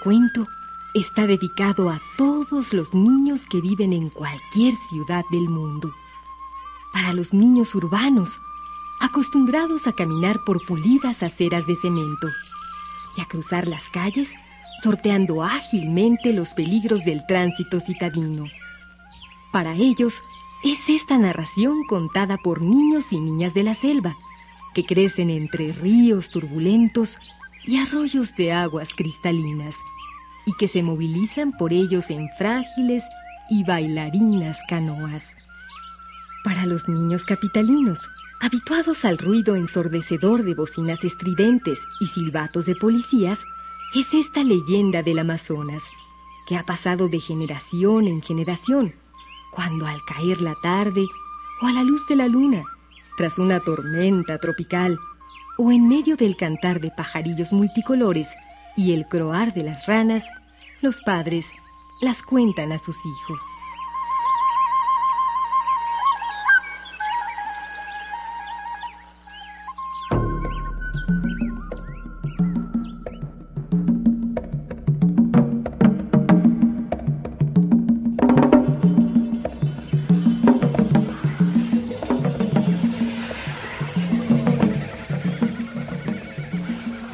Cuento está dedicado a todos los niños que viven en cualquier ciudad del mundo. Para los niños urbanos, acostumbrados a caminar por pulidas aceras de cemento y a cruzar las calles sorteando ágilmente los peligros del tránsito citadino. Para ellos es esta narración contada por niños y niñas de la selva, que crecen entre ríos turbulentos y arroyos de aguas cristalinas, y que se movilizan por ellos en frágiles y bailarinas canoas. Para los niños capitalinos, habituados al ruido ensordecedor de bocinas estridentes y silbatos de policías, es esta leyenda del Amazonas, que ha pasado de generación en generación, cuando al caer la tarde o a la luz de la luna, tras una tormenta tropical, o en medio del cantar de pajarillos multicolores y el croar de las ranas, los padres las cuentan a sus hijos.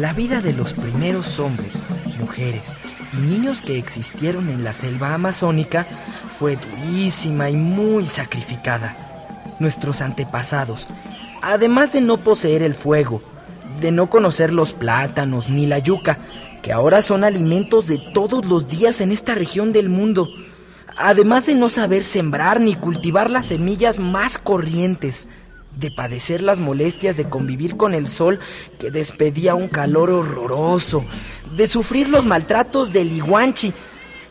La vida de los primeros hombres, mujeres y niños que existieron en la selva amazónica fue durísima y muy sacrificada. Nuestros antepasados, además de no poseer el fuego, de no conocer los plátanos ni la yuca, que ahora son alimentos de todos los días en esta región del mundo, además de no saber sembrar ni cultivar las semillas más corrientes, de padecer las molestias de convivir con el sol que despedía un calor horroroso, de sufrir los maltratos del iguanchi,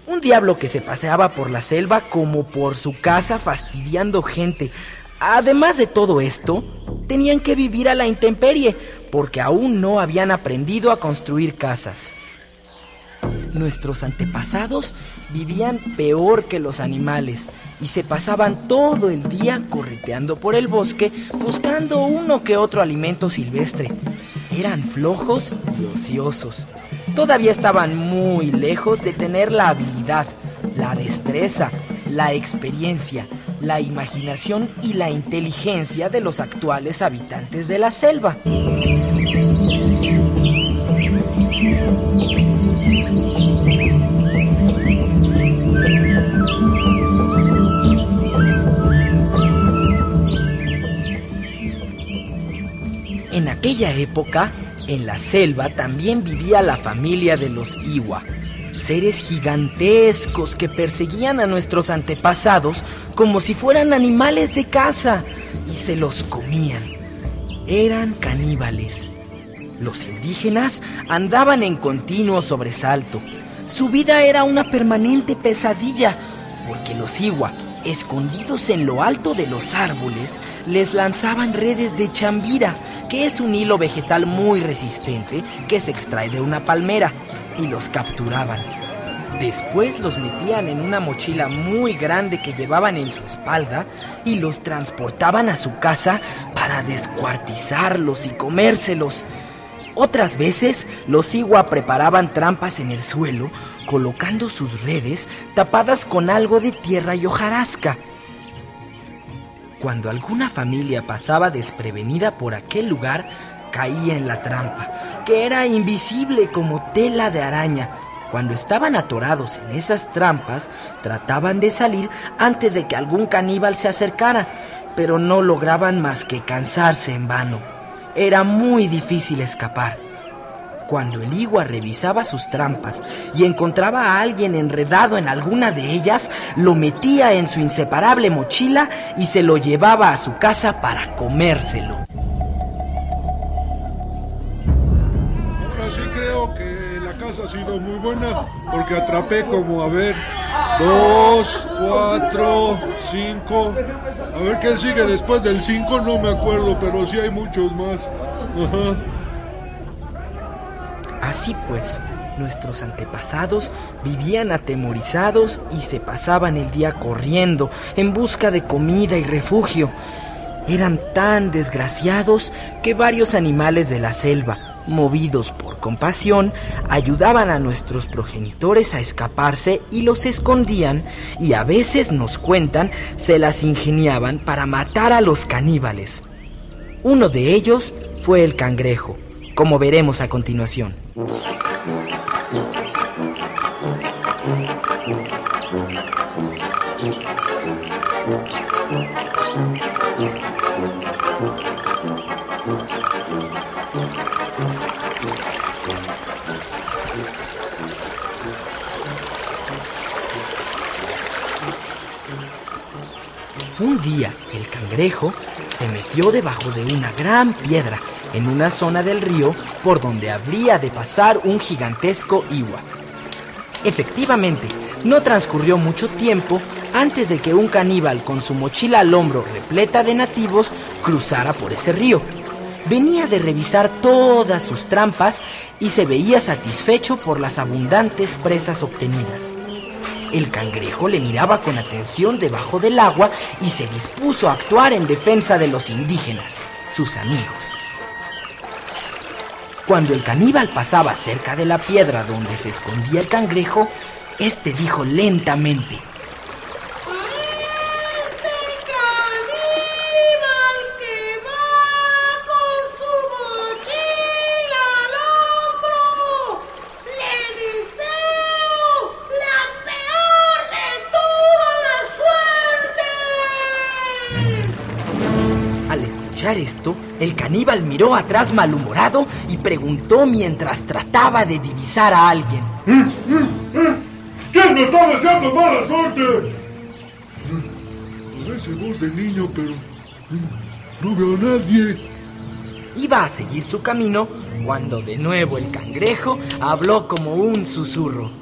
un diablo que se paseaba por la selva como por su casa fastidiando gente. Además de todo esto, tenían que vivir a la intemperie, porque aún no habían aprendido a construir casas. Nuestros antepasados vivían peor que los animales y se pasaban todo el día correteando por el bosque buscando uno que otro alimento silvestre. Eran flojos y ociosos. Todavía estaban muy lejos de tener la habilidad, la destreza, la experiencia, la imaginación y la inteligencia de los actuales habitantes de la selva. Aquella época, en la selva también vivía la familia de los Iwa, seres gigantescos que perseguían a nuestros antepasados como si fueran animales de caza y se los comían. Eran caníbales. Los indígenas andaban en continuo sobresalto. Su vida era una permanente pesadilla, porque los Iwa, escondidos en lo alto de los árboles, les lanzaban redes de chambira, que es un hilo vegetal muy resistente que se extrae de una palmera, y los capturaban. Después los metían en una mochila muy grande que llevaban en su espalda y los transportaban a su casa para descuartizarlos y comérselos. Otras veces los Igua preparaban trampas en el suelo, colocando sus redes tapadas con algo de tierra y hojarasca. Cuando alguna familia pasaba desprevenida por aquel lugar, caía en la trampa, que era invisible como tela de araña, Cuando estaban atorados en esas trampas, trataban de salir antes de que algún caníbal se acercara, pero no lograban más que cansarse en vano. Era muy difícil escapar. Cuando el igua revisaba sus trampas y encontraba a alguien enredado en alguna de ellas, lo metía en su inseparable mochila y se lo llevaba a su casa para comérselo. Ahora sí creo que la casa ha sido muy buena porque atrapé como, a ver, dos, cuatro, cinco. A ver qué sigue después del cinco, no me acuerdo, pero sí hay muchos más. Ajá. Así pues, nuestros antepasados vivían atemorizados y se pasaban el día corriendo en busca de comida y refugio. Eran tan desgraciados que varios animales de la selva, movidos por compasión, ayudaban a nuestros progenitores a escaparse y los escondían y a veces nos cuentan se las ingeniaban para matar a los caníbales. Uno de ellos fue el cangrejo, como veremos a continuación. Un día el cangrejo se metió debajo de una gran piedra en una zona del río por donde habría de pasar un gigantesco igua. Efectivamente, no transcurrió mucho tiempo antes de que un caníbal con su mochila al hombro repleta de nativos cruzara por ese río. Venía de revisar todas sus trampas y se veía satisfecho por las abundantes presas obtenidas. El cangrejo le miraba con atención debajo del agua y se dispuso a actuar en defensa de los indígenas, sus amigos. Cuando el caníbal pasaba cerca de la piedra donde se escondía el cangrejo, este dijo lentamente: escuchar esto, el caníbal miró atrás malhumorado y preguntó mientras trataba de divisar a alguien. ¿Quién me está deseando mala suerte? Parece voz de niño, pero no veo a nadie. Iba a seguir su camino cuando de nuevo el cangrejo habló como un susurro.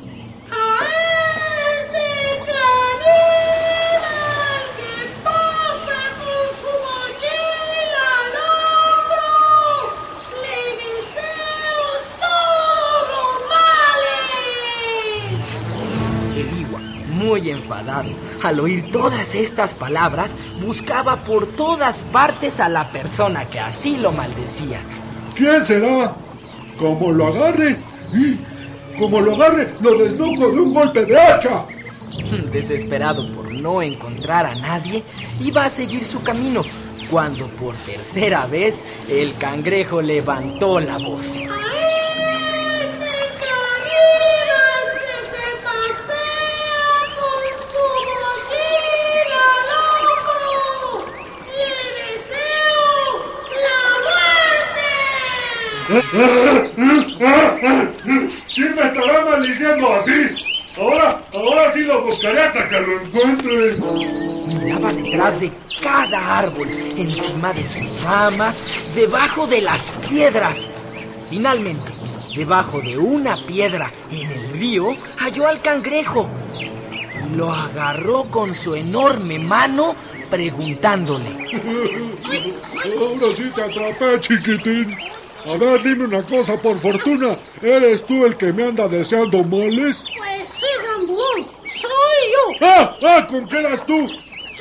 Enfadado, al oír todas estas palabras, buscaba por todas partes a la persona que así lo maldecía. ¿Quién será? Como lo agarre, ¡y! como lo agarre, lo desnuco de un golpe de hacha. Desesperado por no encontrar a nadie, iba a seguir su camino, cuando por tercera vez el cangrejo levantó la voz. ¿Quién me estará maldiciendo así? Ahora, ahora sí lo buscaré hasta que lo encuentre. Miraba detrás de cada árbol, encima de sus ramas, debajo de las piedras. Finalmente, debajo de una piedra en el río, halló al cangrejo. Lo agarró con su enorme mano, preguntándole. Ahora sí te atrapé, chiquitín. A ver, dime una cosa, por fortuna, ¿eres tú el que me anda deseando males? Pues sí, grandulón, soy yo. ¡Ah! ¡Ah! ¿Con qué eras tú?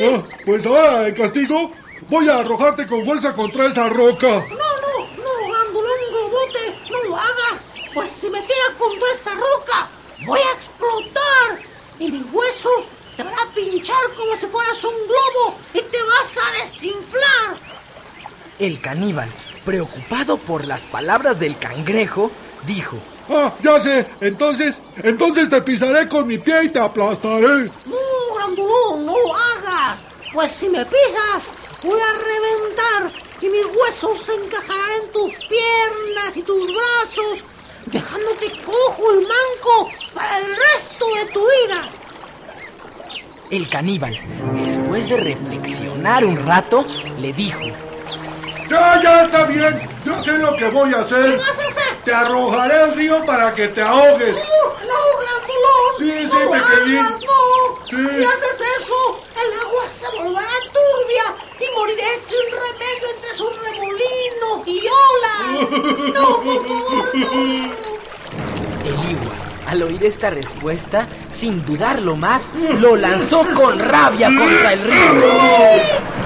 Ah, pues ahora, de castigo, voy a arrojarte con fuerza contra esa roca. No, no, no, grandulón gobote, no lo hagas. Pues si me tira contra esa roca, voy a explotar. Y mis huesos te van a pinchar como si fueras un globo y te vas a desinflar. El caníbal, preocupado por las palabras del cangrejo, dijo, Ah, ya sé. Entonces, entonces te pisaré con mi pie y te aplastaré. No, grandulón, no lo hagas. Pues si me pisas, voy a reventar y mis huesos se encajarán en tus piernas y tus brazos, dejándote cojo y manco para el resto de tu vida. El caníbal, después de reflexionar un rato, le dijo, Ya, ya está bien. Yo sé lo que voy a hacer. ¿Qué vas a hacer? Te arrojaré al río para que te ahogues. No, no, grandulón. Sí, sí, no pequeñín. no. Sí. Si haces eso, el agua se volverá turbia y moriré sin remedio entre sus remolinos y olas. No, por favor, no. El igual, al oír esta respuesta, sin dudarlo más, lo lanzó con rabia contra el río.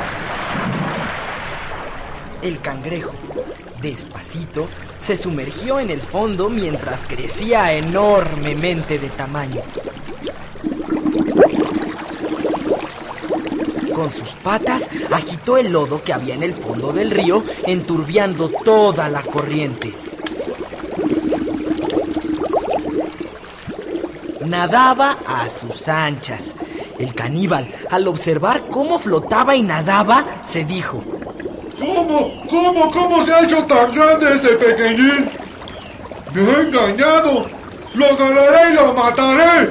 El cangrejo, despacito, se sumergió en el fondo mientras crecía enormemente de tamaño. Con sus patas agitó el lodo que había en el fondo del río, enturbiando toda la corriente. Nadaba a sus anchas. El caníbal, al observar cómo flotaba y nadaba, se dijo, ¿Cómo? ¿Cómo? ¿Cómo se ha hecho tan grande este pequeñín? Me ha engañado. Lo agarraré y lo mataré.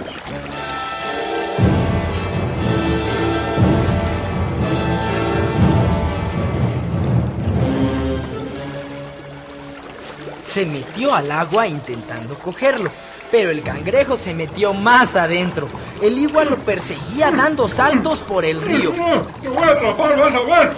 se metió al agua intentando cogerlo, pero el cangrejo se metió más adentro. El igual lo perseguía dando saltos por el río. Ah, Te voy a atrapar, vas a ver.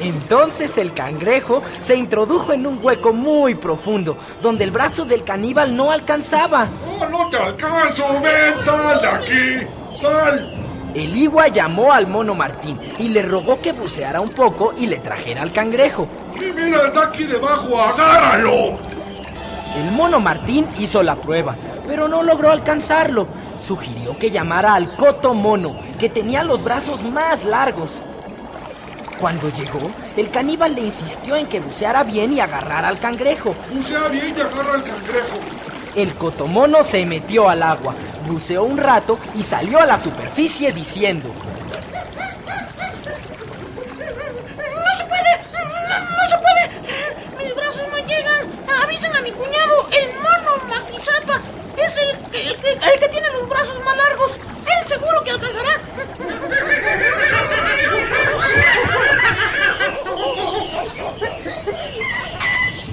Entonces el cangrejo se introdujo en un hueco muy profundo, donde el brazo del caníbal no alcanzaba. Oh, no te alcanzo, ven, sal de aquí. Sal. El igua llamó al mono Martín y le rogó que buceara un poco y le trajera al cangrejo. Y mira, está aquí debajo, agárralo. El mono Martín hizo la prueba, pero no logró alcanzarlo. Sugirió que llamara al coto mono, que tenía los brazos más largos. Cuando llegó, el caníbal le insistió en que buceara bien y agarrara al cangrejo. Bucea bien y agarra al cangrejo. El cotomono se metió al agua, buceó un rato y salió a la superficie diciendo: ¡No se puede! ¡No, no se puede! ¡Mis brazos no llegan! ¡Avisen a mi cuñado, el mono Maquisapa! Es el, que- el, que- el que tiene los brazos más largos. Él seguro que alcanzará.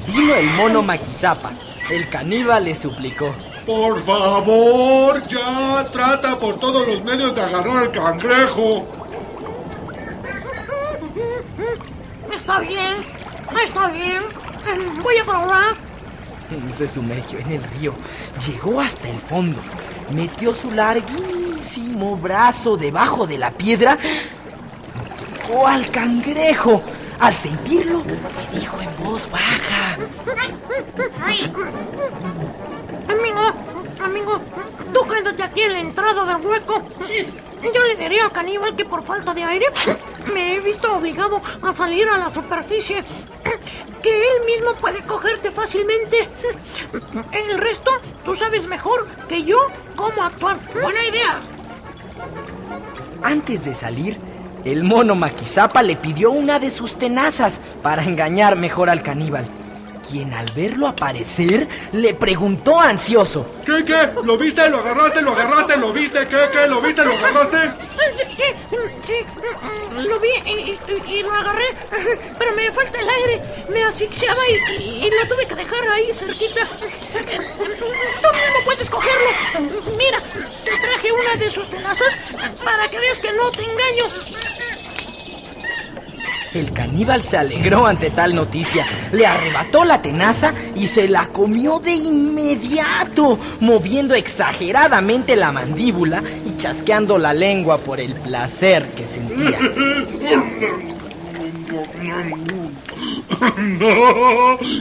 Vino el El caníbal le suplicó. Por favor, ya trata por todos los medios de agarrar al cangrejo. Está bien, está bien. Voy a probar. Se sumergió en el río, llegó hasta el fondo, metió su larguísimo brazo debajo de la piedra, tocó al cangrejo. Al sentirlo, le dijo en voz baja. Amigo, amigo, tú quédate aquí en la entrada del hueco. Sí. Yo le diría al caníbal que por falta de aire me he visto obligado a salir a la superficie. Que él mismo puede cogerte fácilmente. El resto, tú sabes mejor que yo cómo actuar. Buena idea. Antes de salir, el mono Maquizapa le pidió una de sus tenazas para engañar mejor al caníbal, quien al verlo aparecer le preguntó ansioso. ¿Qué, qué? ¿Lo viste? ¿Lo agarraste? ¿Lo agarraste? ¿Lo viste? ¿Qué, qué? ¿Lo viste? ¿Lo agarraste? Sí, sí, sí, lo vi y, y- y lo agarré, pero me falta el aire. Me asfixiaba y, y- y lo tuve que dejar ahí cerquita. Tú mismo puedes cogerlo. Mira, te traje una de sus tenazas para que veas que no te engaño. El caníbal se alegró ante tal noticia, le arrebató la tenaza y se la comió de inmediato, moviendo exageradamente la mandíbula y chasqueando la lengua por el placer que sentía.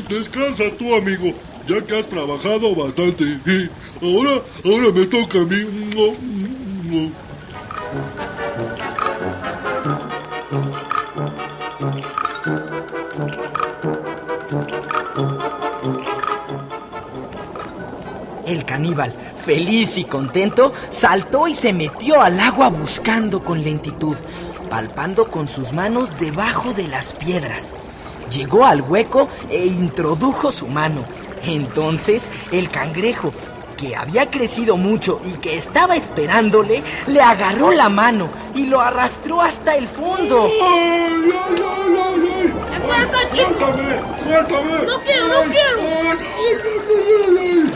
Descansa tú, amigo, ya que has trabajado bastante. Ahora, ahora me toca a mí. El caníbal, feliz y contento, saltó y se metió al agua buscando con lentitud, palpando con sus manos debajo de las piedras. Llegó al hueco e introdujo su mano. Entonces el cangrejo, que había crecido mucho y que estaba esperándole, le agarró la mano y lo arrastró hasta el fondo. ¡Ay, ay, ay, ay, ay! ¡Suéltame! ¡Suéltame! No quiero, no quiero. ¡Ay, ay, ay, ay, ay!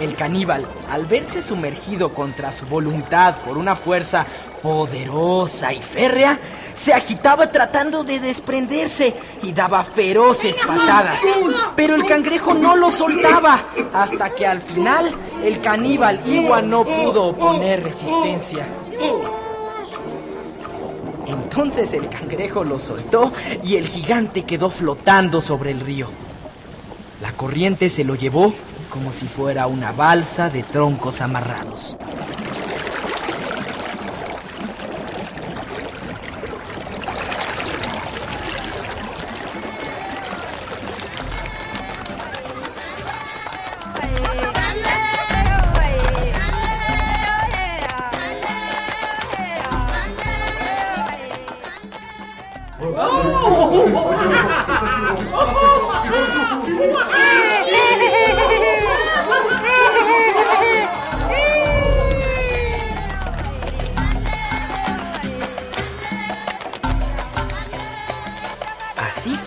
El caníbal, al verse sumergido contra su voluntad por una fuerza poderosa y férrea, se agitaba tratando de desprenderse y daba feroces patadas. Pero el cangrejo no lo soltaba, hasta que al final el caníbal igual no pudo oponer resistencia. Entonces el cangrejo lo soltó y el gigante quedó flotando sobre el río. La corriente se lo llevó como si fuera una balsa de troncos amarrados.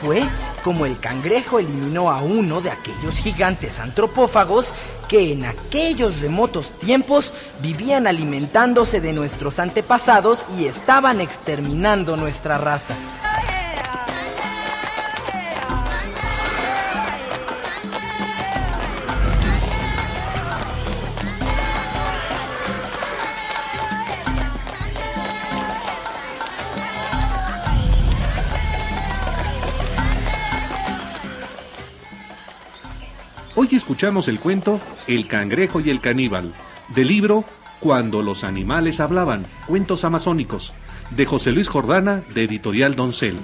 Fue como el cangrejo eliminó a uno de aquellos gigantes antropófagos que en aquellos remotos tiempos vivían alimentándose de nuestros antepasados y estaban exterminando nuestra raza. Hoy escuchamos el cuento El cangrejo y el caníbal, del libro Cuando los animales hablaban, cuentos amazónicos, de José Luis Jordana, de Editorial Doncel.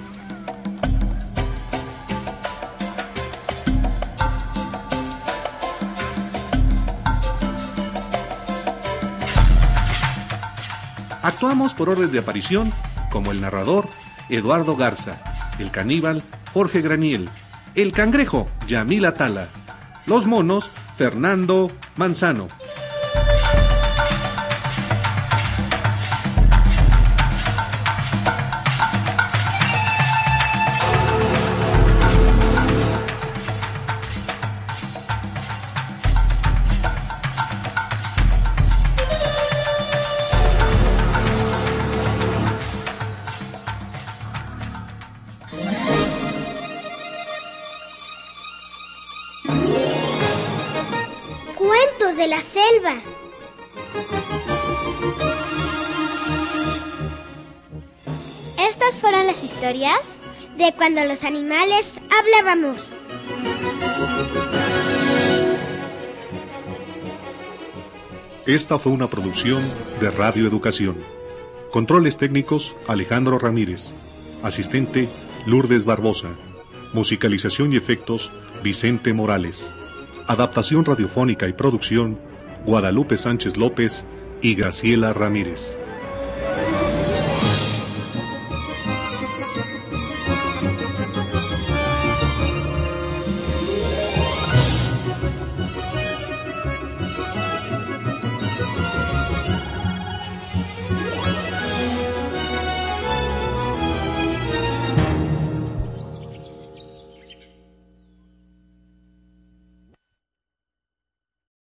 Actuamos por orden de aparición como el narrador Eduardo Garza, el caníbal Jorge Graniel, el cangrejo Yamil Atala, los monos Fernando Manzano. La selva. Estas fueron las historias De cuando los animales hablábamos. Esta fue una producción de Radio Educación. Controles técnicos Alejandro Ramírez. Asistente Lourdes Barbosa. Musicalización y efectos Vicente Morales. Adaptación radiofónica y producción Guadalupe Sánchez López y Graciela Ramírez.